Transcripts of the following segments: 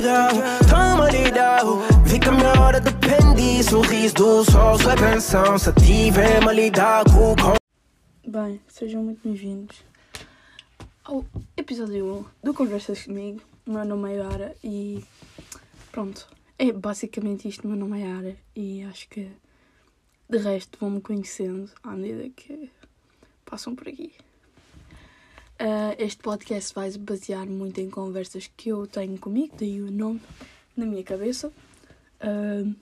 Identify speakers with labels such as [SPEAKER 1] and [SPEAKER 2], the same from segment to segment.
[SPEAKER 1] dá, toma-lhe dá. Vi que a minha hora depende. Sorriso do sol, sua canção. Se tiver mal com
[SPEAKER 2] Bem, sejam muito bem-vindos ao episódio 1 do Conversas Comigo. O meu nome é Yara e pronto, é basicamente isto. O meu nome é Yara e acho que de resto vão-me conhecendo à medida que passam por aqui. Uh, este podcast vai se basear muito em conversas que eu tenho comigo, daí o nome na minha cabeça. Uh,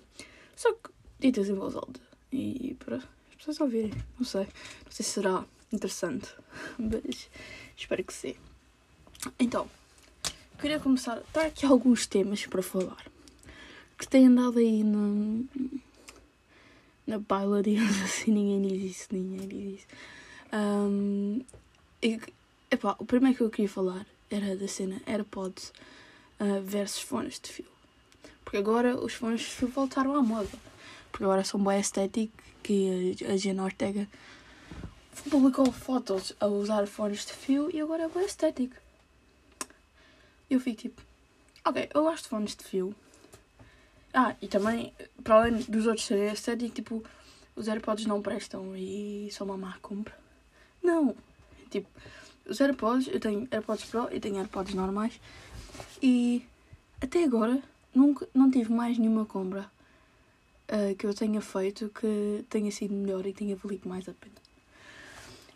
[SPEAKER 2] só que ditas em voz alta e para as pessoas ouvirem. Não sei, não sei se será interessante, mas espero que sim. Então, queria começar. Está aqui alguns temas para falar que têm andado aí no, na baila, digamos assim. Ninguém diz isso, ninguém diz isso. Um, e, epá, o primeiro que eu queria falar era da cena AirPods uh, versus fones de fio. Porque agora os fones de fio voltaram à moda. Porque agora são bem estéticos que a Gina Ortega publicou fotos a usar fones de fio e agora é bem estético. Eu fico tipo, ok, eu gosto de fones de fio. Ah, e também, para além dos outros serem estéticos, tipo, os AirPods não prestam e só uma má compra. Não, tipo, os AirPods, eu tenho AirPods Pro e tenho AirPods normais e até agora nunca, não tive mais nenhuma compra uh, que eu tenha feito que tenha sido melhor e tenha valido mais a pena.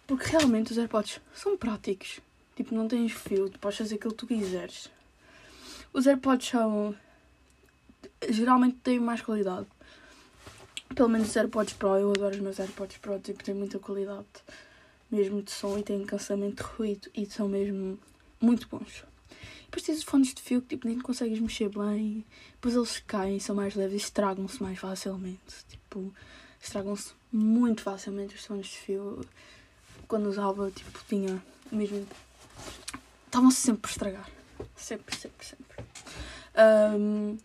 [SPEAKER 2] Porque realmente os AirPods são práticos. Tipo, não tens fio, tu podes fazer aquilo que tu quiseres. Os AirPods são. geralmente têm mais qualidade. Pelo menos os AirPods Pro, eu adoro os meus AirPods Pro, tipo, têm muita qualidade mesmo de som e têm cancelamento de ruído e são mesmo muito bons. Depois tens os fones de fio que tipo, nem consegues mexer bem, depois eles caem, são mais leves e estragam-se mais facilmente. Tipo, estragam-se muito facilmente os fones de fio quando usava, tipo, tinha mesmo. Estavam-se sempre a estragar. Sempre, sempre, sempre. Um,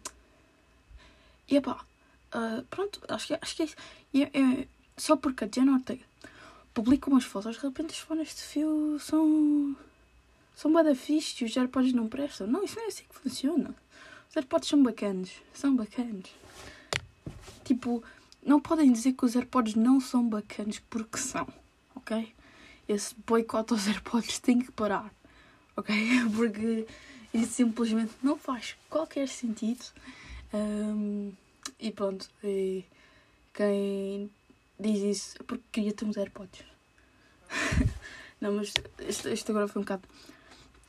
[SPEAKER 2] e epá, uh, pronto, acho que, acho que é isso. E, é, só porque a Jenna Ortega publica umas fotos, de repente os fones de fio são. são bada e os AirPods não prestam. Não, isso não é assim que funciona. Os AirPods são bacanas. São bacanas. Tipo, não podem dizer que os AirPods não são bacanas porque são, ok? esse boicote aos AirPods tem que parar, ok? Porque isso simplesmente não faz qualquer sentido. Um, e pronto, e quem diz isso é porque queria ter uns AirPods. não, mas isto, isto, agora foi um bocado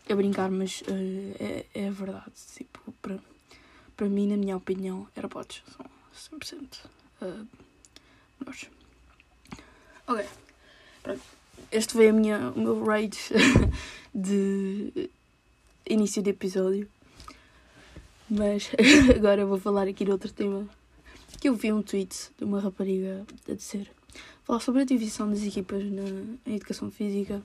[SPEAKER 2] a brincar, mas uh, é, é verdade. Tipo, para, para mim, na minha opinião, AirPods são 100% uh, melhores. Ok, pronto este foi a minha, o meu rage de início de episódio. Mas agora vou falar aqui de outro tema. Eu vi um tweet de uma rapariga a dizer falar sobre a divisão das equipas na, educação física.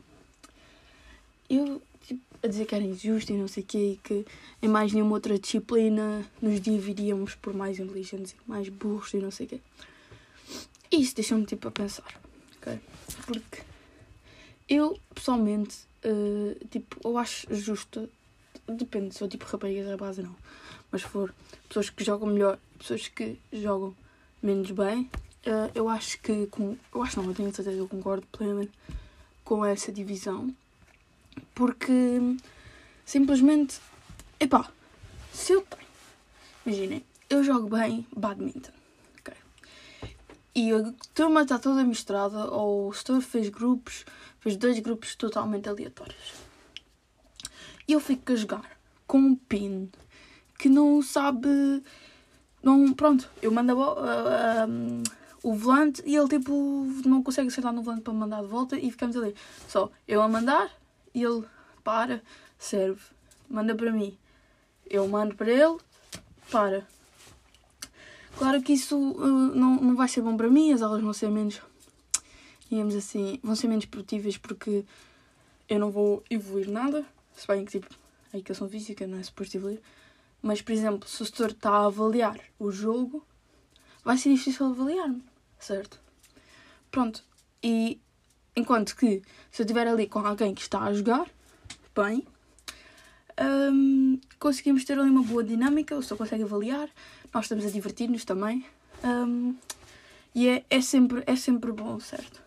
[SPEAKER 2] Eu tipo, a dizer que era injusto e não sei o quê, e que em mais nenhuma outra disciplina nos dividíamos por mais inteligentes e mais burros e não sei o quê. E isso deixou-me tipo a pensar, ok? Porque eu, pessoalmente, uh, tipo, eu acho justo. Depende se for tipo raparigas da base não. Mas for pessoas que jogam melhor, pessoas que jogam menos bem, uh, eu acho que. Com, eu acho não, eu tenho certeza, eu concordo plenamente com essa divisão. Porque simplesmente. Epá, se eu tenho. Imaginem, eu jogo bem badminton. E a turma está toda misturada, ou o setor fez grupos, fez dois grupos totalmente aleatórios. E eu fico a jogar com um pin que não sabe. Não, pronto, eu mando a, uh, um, o volante e ele tipo não consegue acertar no volante para mandar de volta e ficamos ali. Só eu a mandar e ele para, serve, manda para mim. Eu mando para ele, para, Claro que isso uh, não, não vai ser bom para mim, as aulas vão ser menos, digamos assim, vão ser menos produtivas porque eu não vou evoluir nada. Se bem que, tipo, a educação física não é suposto evoluir. Mas, por exemplo, se o setor está a avaliar o jogo, vai ser difícil avaliar-me, certo? Pronto. E enquanto que se eu estiver ali com alguém que está a jogar, bem, um, conseguimos ter ali uma boa dinâmica, o pessoa consegue avaliar, nós estamos a divertir-nos também. Um, e é, é, sempre, é sempre bom, certo?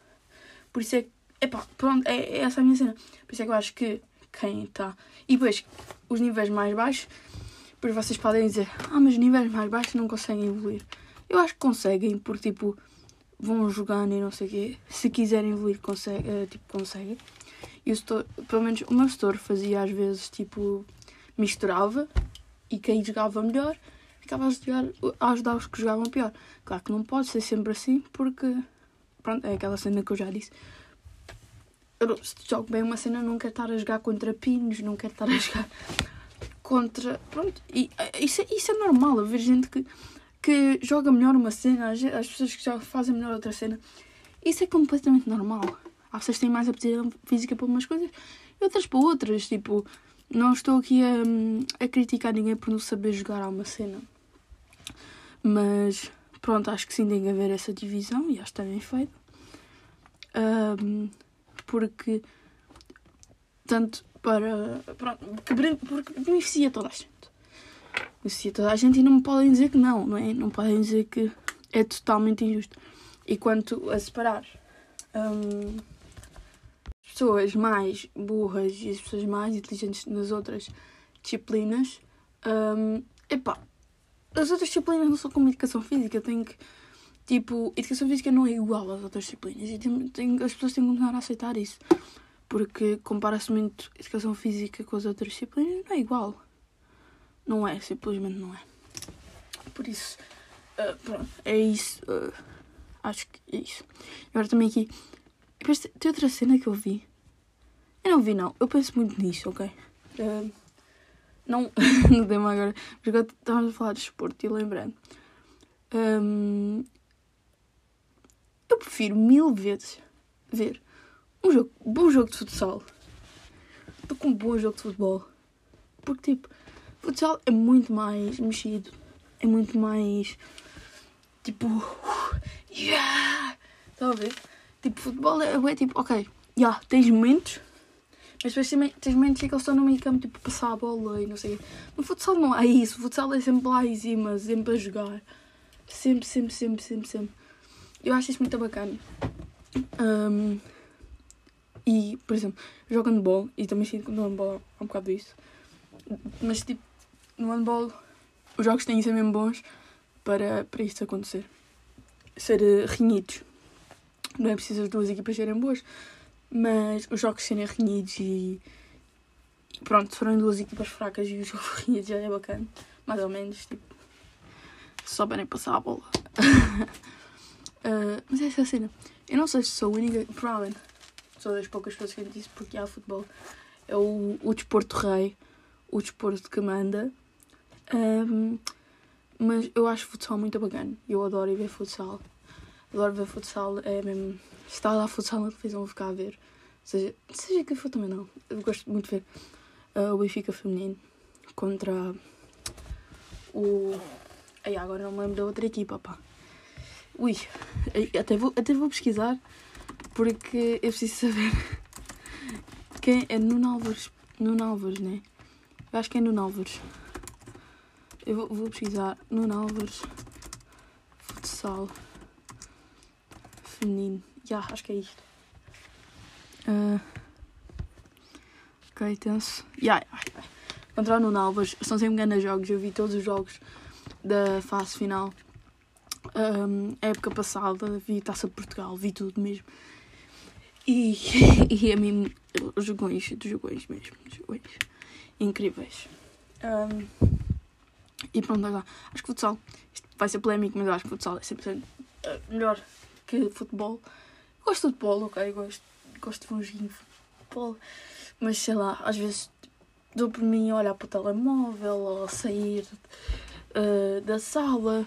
[SPEAKER 2] Por isso é que, epá, pronto, é, é essa a minha cena. Por isso é que eu acho que quem está. E depois, os níveis mais baixos, depois vocês podem dizer, ah, mas níveis mais baixos não conseguem evoluir. Eu acho que conseguem, porque tipo, vão jogando e não sei o quê. Se quiserem evoluir, consegue, uh, tipo, conseguem. E o setor, pelo menos o meu setor fazia às vezes tipo misturava e quem jogava melhor ficava a ajudar, a ajudar os que jogavam pior. Claro que não pode ser sempre assim, porque pronto, é aquela cena que eu já disse. Eu, se jogo bem uma cena, não quero estar a jogar contra pinos, não quero estar a jogar contra. Pronto, e isso, é, isso é normal, haver gente que, que joga melhor uma cena, as, as pessoas que já fazem melhor outra cena. Isso é completamente normal. Há pessoas que têm mais aptidão física para umas coisas e outras para outras. Tipo, não estou aqui a, a criticar ninguém por não saber jogar a uma cena. Mas pronto, acho que sim tem que haver essa divisão e acho que está bem feito. Um, porque tanto para. Pronto, porque beneficia toda a gente. Beneficia toda a gente e não me podem dizer que não, não é? Não podem dizer que é totalmente injusto. E quanto a separar. Um, pessoas mais burras e as pessoas mais inteligentes nas outras disciplinas, um, epá, as outras disciplinas não são como educação física, tem que. Tipo, educação física não é igual às outras disciplinas e as pessoas têm que começar a aceitar isso. Porque compara-se muito educação física com as outras disciplinas, não é igual. Não é, simplesmente não é. Por isso, uh, pronto, é isso. Uh, acho que é isso. Agora também aqui depois tem outra cena que eu vi. Eu não vi, não. Eu penso muito nisso, ok? Uh, não, não tema agora. Mas agora estávamos a falar de esporte e lembrando. Um, eu prefiro mil vezes ver um jogo, bom jogo de futsal do que um bom jogo de futebol. Porque, tipo, futsal é muito mais mexido. É muito mais. Tipo. Yeah! Estão a ver? Tipo, futebol é, é tipo, ok, já, yeah, tens momentos, mas depois também tens momentos em que eles estão no meio campo, tipo, passar a bola e não sei o quê. No futsal não é isso, o futsal é sempre lá em cima, sempre a jogar. Sempre, sempre, sempre, sempre, sempre. Eu acho isso muito bacana. Um, e, por exemplo, jogo handball, e também sinto que no handball há um bocado isso. Mas, tipo, no handball, os jogos têm que ser mesmo bons para, para isto acontecer. Ser uh, renhidos não é preciso as duas equipas serem boas, mas os jogos serem renhidos e, e pronto, se forem duas equipas fracas e o jogo renhido já é bacana, mais ou menos, tipo, se souberem passar a bola. uh, mas é essa a cena. Eu não sei se sou a única, provavelmente sou das poucas pessoas que disse porque há futebol. É o, o desporto rei, o desporto que manda. Um, mas eu acho futsal muito bacana. Eu adoro ir ver futsal adoro ver futsal, é mesmo. Está lá futsal na televisão, vou ficar a ver. Seja, seja que for também não. Eu gosto muito de ver uh, o Benfica feminino contra o. Ai, agora não me lembro da outra equipa, pá. Ui, até vou, até vou pesquisar porque eu preciso saber quem é Nuno Álvares. Nuno Álvares, né? Eu acho que é Nuno Álvares. Eu vou, vou pesquisar Nuno Álvares futsal feminino. Já, yeah, acho que é isto. Uh, ok, tenso. Yeah, yeah. Contra o Nuno Alves. São sempre grandes jogos. Eu vi todos os jogos da fase final. Um, época passada, vi Taça de Portugal, vi tudo mesmo. E, e a mim, os jogões, dos jogões mesmo, jogões incríveis. Um, e pronto, acho que futsal, isto vai ser polémico, mas acho que futsal é sempre melhor que futebol. Gosto de futebol, ok? Gosto, gosto de futebol. Mas sei lá, às vezes dou por mim a olhar para o telemóvel ou sair uh, da sala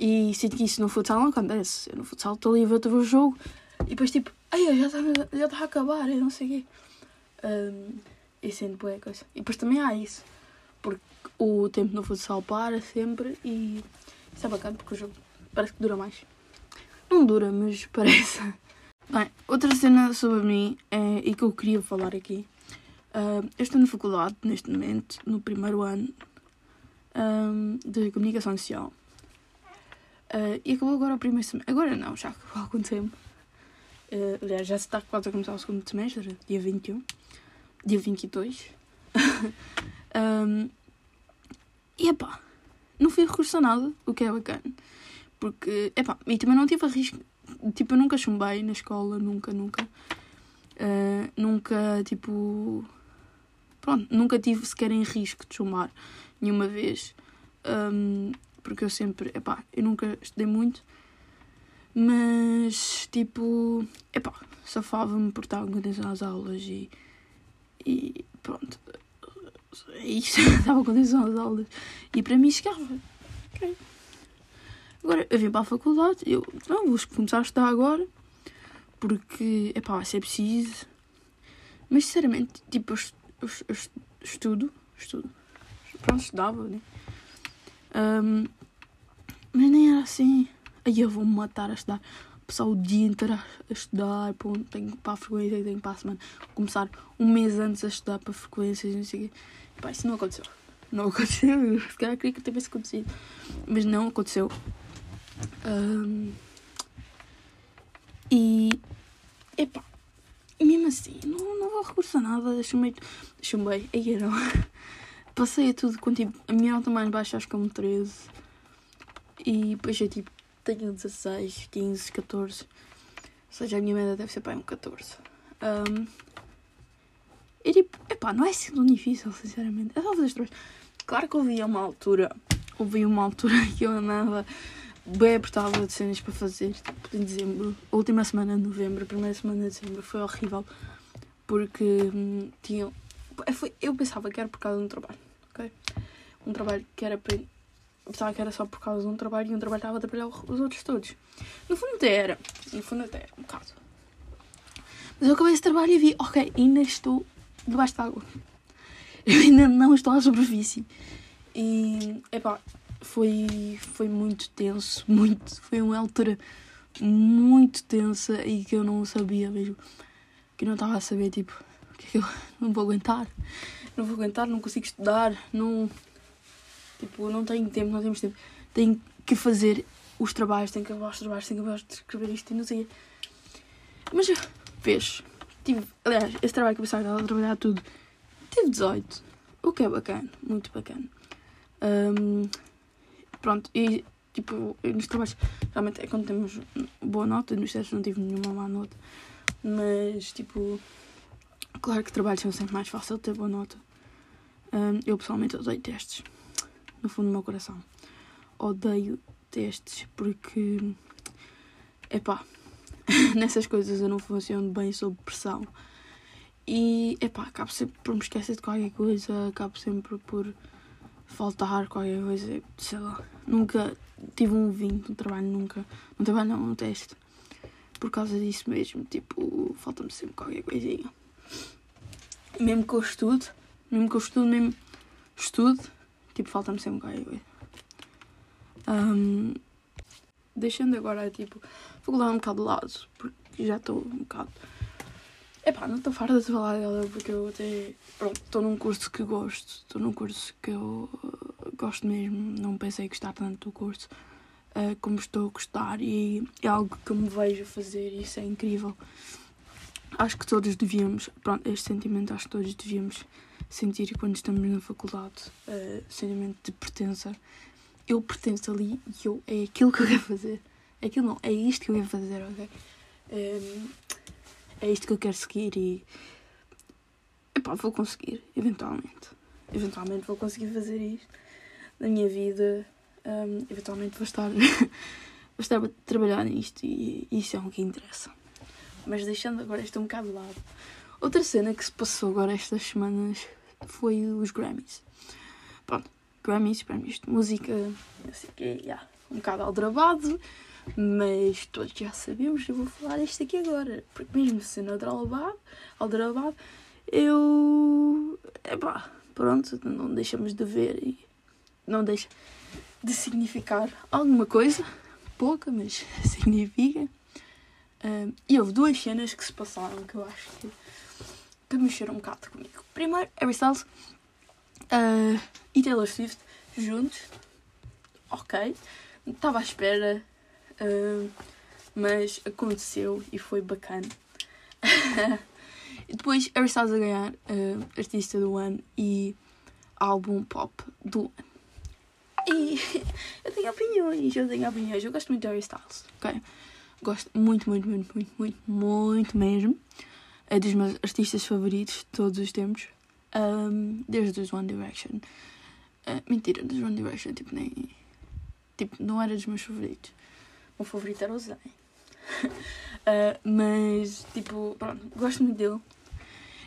[SPEAKER 2] e sinto que isso no futsal não acontece. Eu no futsal estou ali a ver o jogo e depois tipo, ai, já está já tá a acabar e não sei o quê. Um, e sinto boa coisa. E depois também há isso, porque o tempo no futsal para sempre e isso é bacana porque o jogo parece que dura mais. Não dura, mas parece. Bem, outra cena sobre mim é, e que eu queria falar aqui Uh, eu estou na faculdade, neste momento, no primeiro ano um, de Comunicação Social. Uh, e acabou agora o primeiro semestre. Agora não, já acabou há algum tempo. Uh, aliás, já se está quase a começar o segundo semestre, dia 21. Dia 22. um, e epá, não fui recurso a nada, o que é bacana. Porque, epá, e também não tive a risco. Tipo, eu nunca chumbei na escola, nunca, nunca. Uh, nunca, tipo. Pronto, nunca tive sequer em risco de chumbar nenhuma vez. Um, porque eu sempre, epá, eu nunca estudei muito, mas tipo, epá, safava-me por estar com atenção às aulas e, e pronto, é isso, estava com atenção às aulas e para mim chegava. Okay. Agora eu vim para a faculdade, eu não vou começar a estudar agora porque, epá, vai ser preciso, mas sinceramente, tipo, eu, eu, eu estudo, estudo, pronto, estudava, né? Um, mas nem era assim. Aí eu vou-me matar a estudar. Passar o dia inteiro a estudar. Pô, tenho para a frequência, tenho para a semana. Começar um mês antes a estudar para frequências, não sei o quê. Pá, isso não aconteceu. Não aconteceu. Se calhar queria que tivesse acontecido. Mas não aconteceu. Um, e. Epá. Mesmo assim, não, não vou recurso nada. Chumei. Chumei. Aí não. Passei a tudo com tipo. A minha nota mais baixa acho que é um 13. E depois eu tipo. Tenho 16, 15, 14. Ou seja, a minha média deve ser para um 14. Um, e tipo, epá, não é assim tão difícil, sinceramente. É só fazer trabalhos. Claro que houve uma altura. Houve uma altura que eu andava bem apertada de cenas para fazer. Tipo, em dezembro. A última semana de novembro, a primeira semana de dezembro foi horrível. Porque hum, tinham foi, eu pensava que era por causa um trabalho, ok? Um trabalho que era para. Pensava que era só por causa de um trabalho e um trabalho estava a trabalhar os outros todos. No fundo até era. No fundo até era, um bocado. Mas eu acabei esse trabalho e vi, ok, ainda estou debaixo de água. Eu ainda não estou à superfície. E, epá, foi, foi muito tenso, muito. Foi uma altura muito tensa e que eu não sabia mesmo. Que eu não estava a saber, tipo, que eu não vou aguentar. Não vou aguentar, não consigo estudar, não. Tipo, não tenho tempo, não temos tempo. Tenho que fazer os trabalhos, tenho que acabar os trabalhos, tenho que acabar de escrever isto e não sei. Mas fez. Tive, aliás, esse trabalho que eu pensava que estava a trabalhar tudo, tive 18. O que é bacana, muito bacana. Um, pronto, e tipo, nos trabalhos, realmente é quando temos boa nota, nos testes não tive nenhuma má nota, mas tipo, Claro que trabalhos são sempre mais fácil ter boa nota. Eu pessoalmente odeio testes. No fundo do meu coração. Odeio testes porque. Epá. nessas coisas eu não funciono bem sob pressão. E epá, acabo sempre por me esquecer de qualquer coisa, acabo sempre por faltar qualquer coisa, sei lá. Nunca tive um 20 no trabalho, nunca. No trabalho não, no teste. Por causa disso mesmo, tipo, falta-me sempre qualquer coisinha mesmo que eu estude, mesmo que eu estude, mesmo estude, tipo, falta-me sempre qualquer coisa. Um, deixando agora, tipo, vou falar um bocado de lado, porque já estou um bocado. Epá, não estou farta de falar dela porque eu até. Pronto, estou num curso que gosto, estou num curso que eu uh, gosto mesmo, não pensei gostar tanto do curso uh, como estou a gostar e é algo que eu me vejo fazer e isso é incrível acho que todos devíamos, pronto, este sentimento acho que todos devíamos sentir quando estamos na faculdade, uh, sentimento de pertença. Eu pertenço ali e eu, é aquilo que eu quero fazer. É aquilo não, é isto que eu quero fazer, ok? Um, ehm, é isto que eu quero seguir e. Epá, vou conseguir, eventualmente. Eventualmente vou conseguir fazer isto na minha vida. Um, ehm, eventualmente vou estar, vou estar a trabalhar nisto e isso é o que interessa. Mas deixando agora isto um bocado de lado. Outra cena que se passou agora estas semanas foi os Grammys. Pronto, Grammys, Grammys de música, assim que yeah, um bocado aldrabado, mas todos já sabemos, eu vou falar isto aqui agora. Porque mesmo sendo aldrabado, aldrabado eu. Epá, pronto, não deixamos de ver e não deixa de significar alguma coisa, pouca, mas significa. Um, e houve duas cenas que se passaram que eu acho que que mexeram um bocado comigo. Primeiro, Harry Styles uh, e Taylor Swift juntos. Ok. Estava à espera. Uh, mas aconteceu e foi bacana. e depois Harry Styles a ganhar uh, Artista do Ano e Álbum Pop do Ano. E eu tenho opiniões, eu tenho opiniões. Eu gosto muito de Harry Styles, ok? Gosto muito, muito, muito, muito, muito, muito mesmo. É dos meus artistas favoritos de todos os tempos. Um, desde os One Direction. Uh, mentira, dos One Direction, tipo, nem. Tipo, não era dos meus favoritos. O meu favorito era o Zayn. uh, mas, tipo, pronto, gosto muito dele.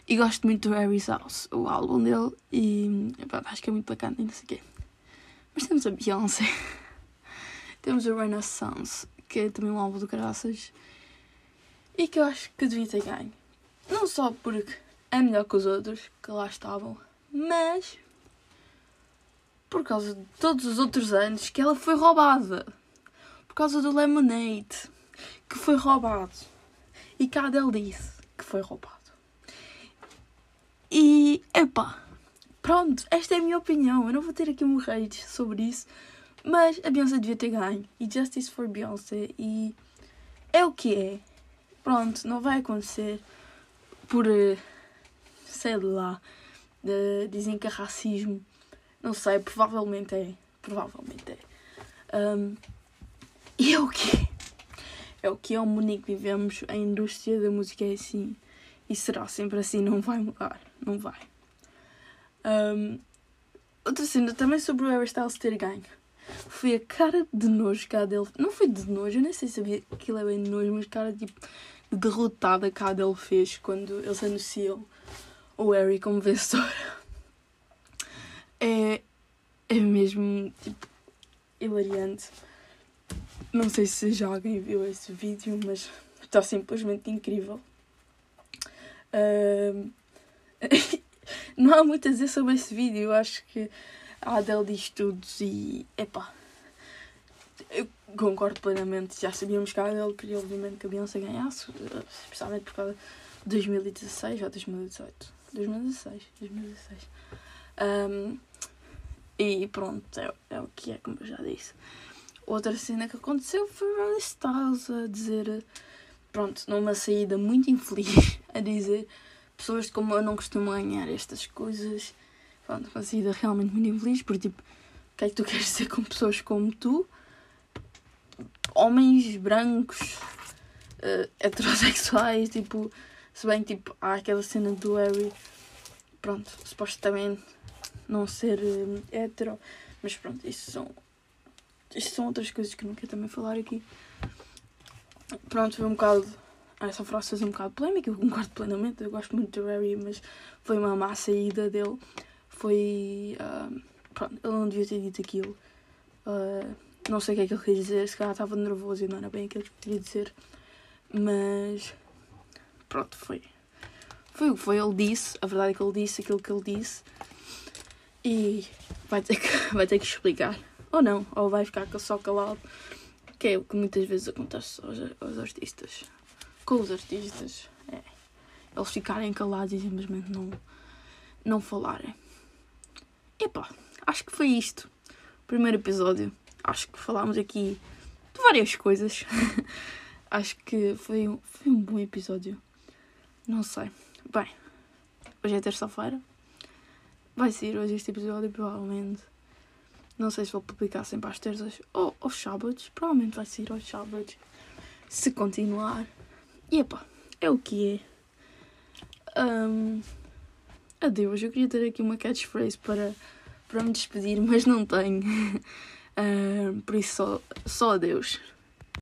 [SPEAKER 2] E gosto muito do Harry's House, o álbum dele. E pronto, acho que é muito bacana e não sei o quê. Mas temos a Beyoncé. temos o Renaissance, que é também um álbum do Caraças. E que eu acho que devia ter ganho. Não só porque é melhor que os outros que lá estavam, mas por causa de todos os outros anos que ela foi roubada. Por causa do Lemonade, que foi roubado. E que a Adele disse que foi roubado. E, epá, pronto, esta é a minha opinião. Eu não vou ter aqui um hate sobre isso. Mas a Beyoncé devia ter ganho. E Justice for Beyoncé. E é o que é. Pronto, não vai acontecer por, eh, sei lá, de, dizem que é racismo. Não sei, provavelmente é. Provavelmente é. Um, e é o que é. O que é o mundo que vivemos. A indústria da música é assim. E será sempre assim. Não vai mudar. Não vai. Um, outra cena também sobre o Harry Styles ter ganho. Foi a cara de nojo a dele. Não foi de nojo, eu nem sei se aquilo é bem de nojo, mas cara tipo derrotada que a dele fez quando eles anunciam o Harry como vencedor. É, é mesmo tipo hilariante. Não sei se já alguém viu esse vídeo, mas está simplesmente incrível. Uh, não há muito a dizer sobre esse vídeo. Eu acho que a Adele diz tudo e. Epá. Eu concordo plenamente. Já sabíamos que a Adele queria, obviamente, que a Beyoncé ganhasse, especialmente por causa de 2016 ou 2018. 2016. 2016. Um, e pronto, é, é o que é, como eu já disse. Outra cena que aconteceu foi Harry Styles a dizer, pronto, numa saída muito infeliz, a dizer pessoas como eu não costumam ganhar estas coisas. Pronto, uma saída realmente muito infeliz, porque tipo, o que é que tu queres dizer com pessoas como tu? Homens brancos, uh, heterossexuais, tipo, se bem tipo, há aquela cena do Harry, pronto, supostamente não ser uh, hetero, mas pronto, isso são isto são outras coisas que não quero também falar aqui. Pronto, foi um bocado. Essa frase fez um bocado polémica, eu concordo plenamente. Eu gosto muito do Harry, mas foi uma má saída dele. Foi. Uh, pronto, ele não devia ter dito aquilo. Uh, não sei o que é que ele queria dizer, se calhar estava nervoso e não era bem aquilo que queria dizer. Mas. Pronto, foi. Foi o que foi. Ele disse, a verdade é que ele disse aquilo que ele disse. E vai ter que, vai ter que explicar. Ou não, ou vai ficar só calado. Que é o que muitas vezes acontece aos, aos artistas. Com os artistas. É. Eles ficarem calados e simplesmente não, não falarem. Epá, acho que foi isto. Primeiro episódio. Acho que falámos aqui de várias coisas. acho que foi, um, foi um bom episódio. Não sei. Bem, hoje é terça-feira. Vai ser hoje este episódio, provavelmente. Não sei se vou publicar sempre às terças ou aos sábados. Provavelmente vai sair aos sábados. Se continuar. E epá, é o que é. Um, adeus. Eu queria ter aqui uma catchphrase para, para me despedir, mas não tenho. Por isso, só, só adeus.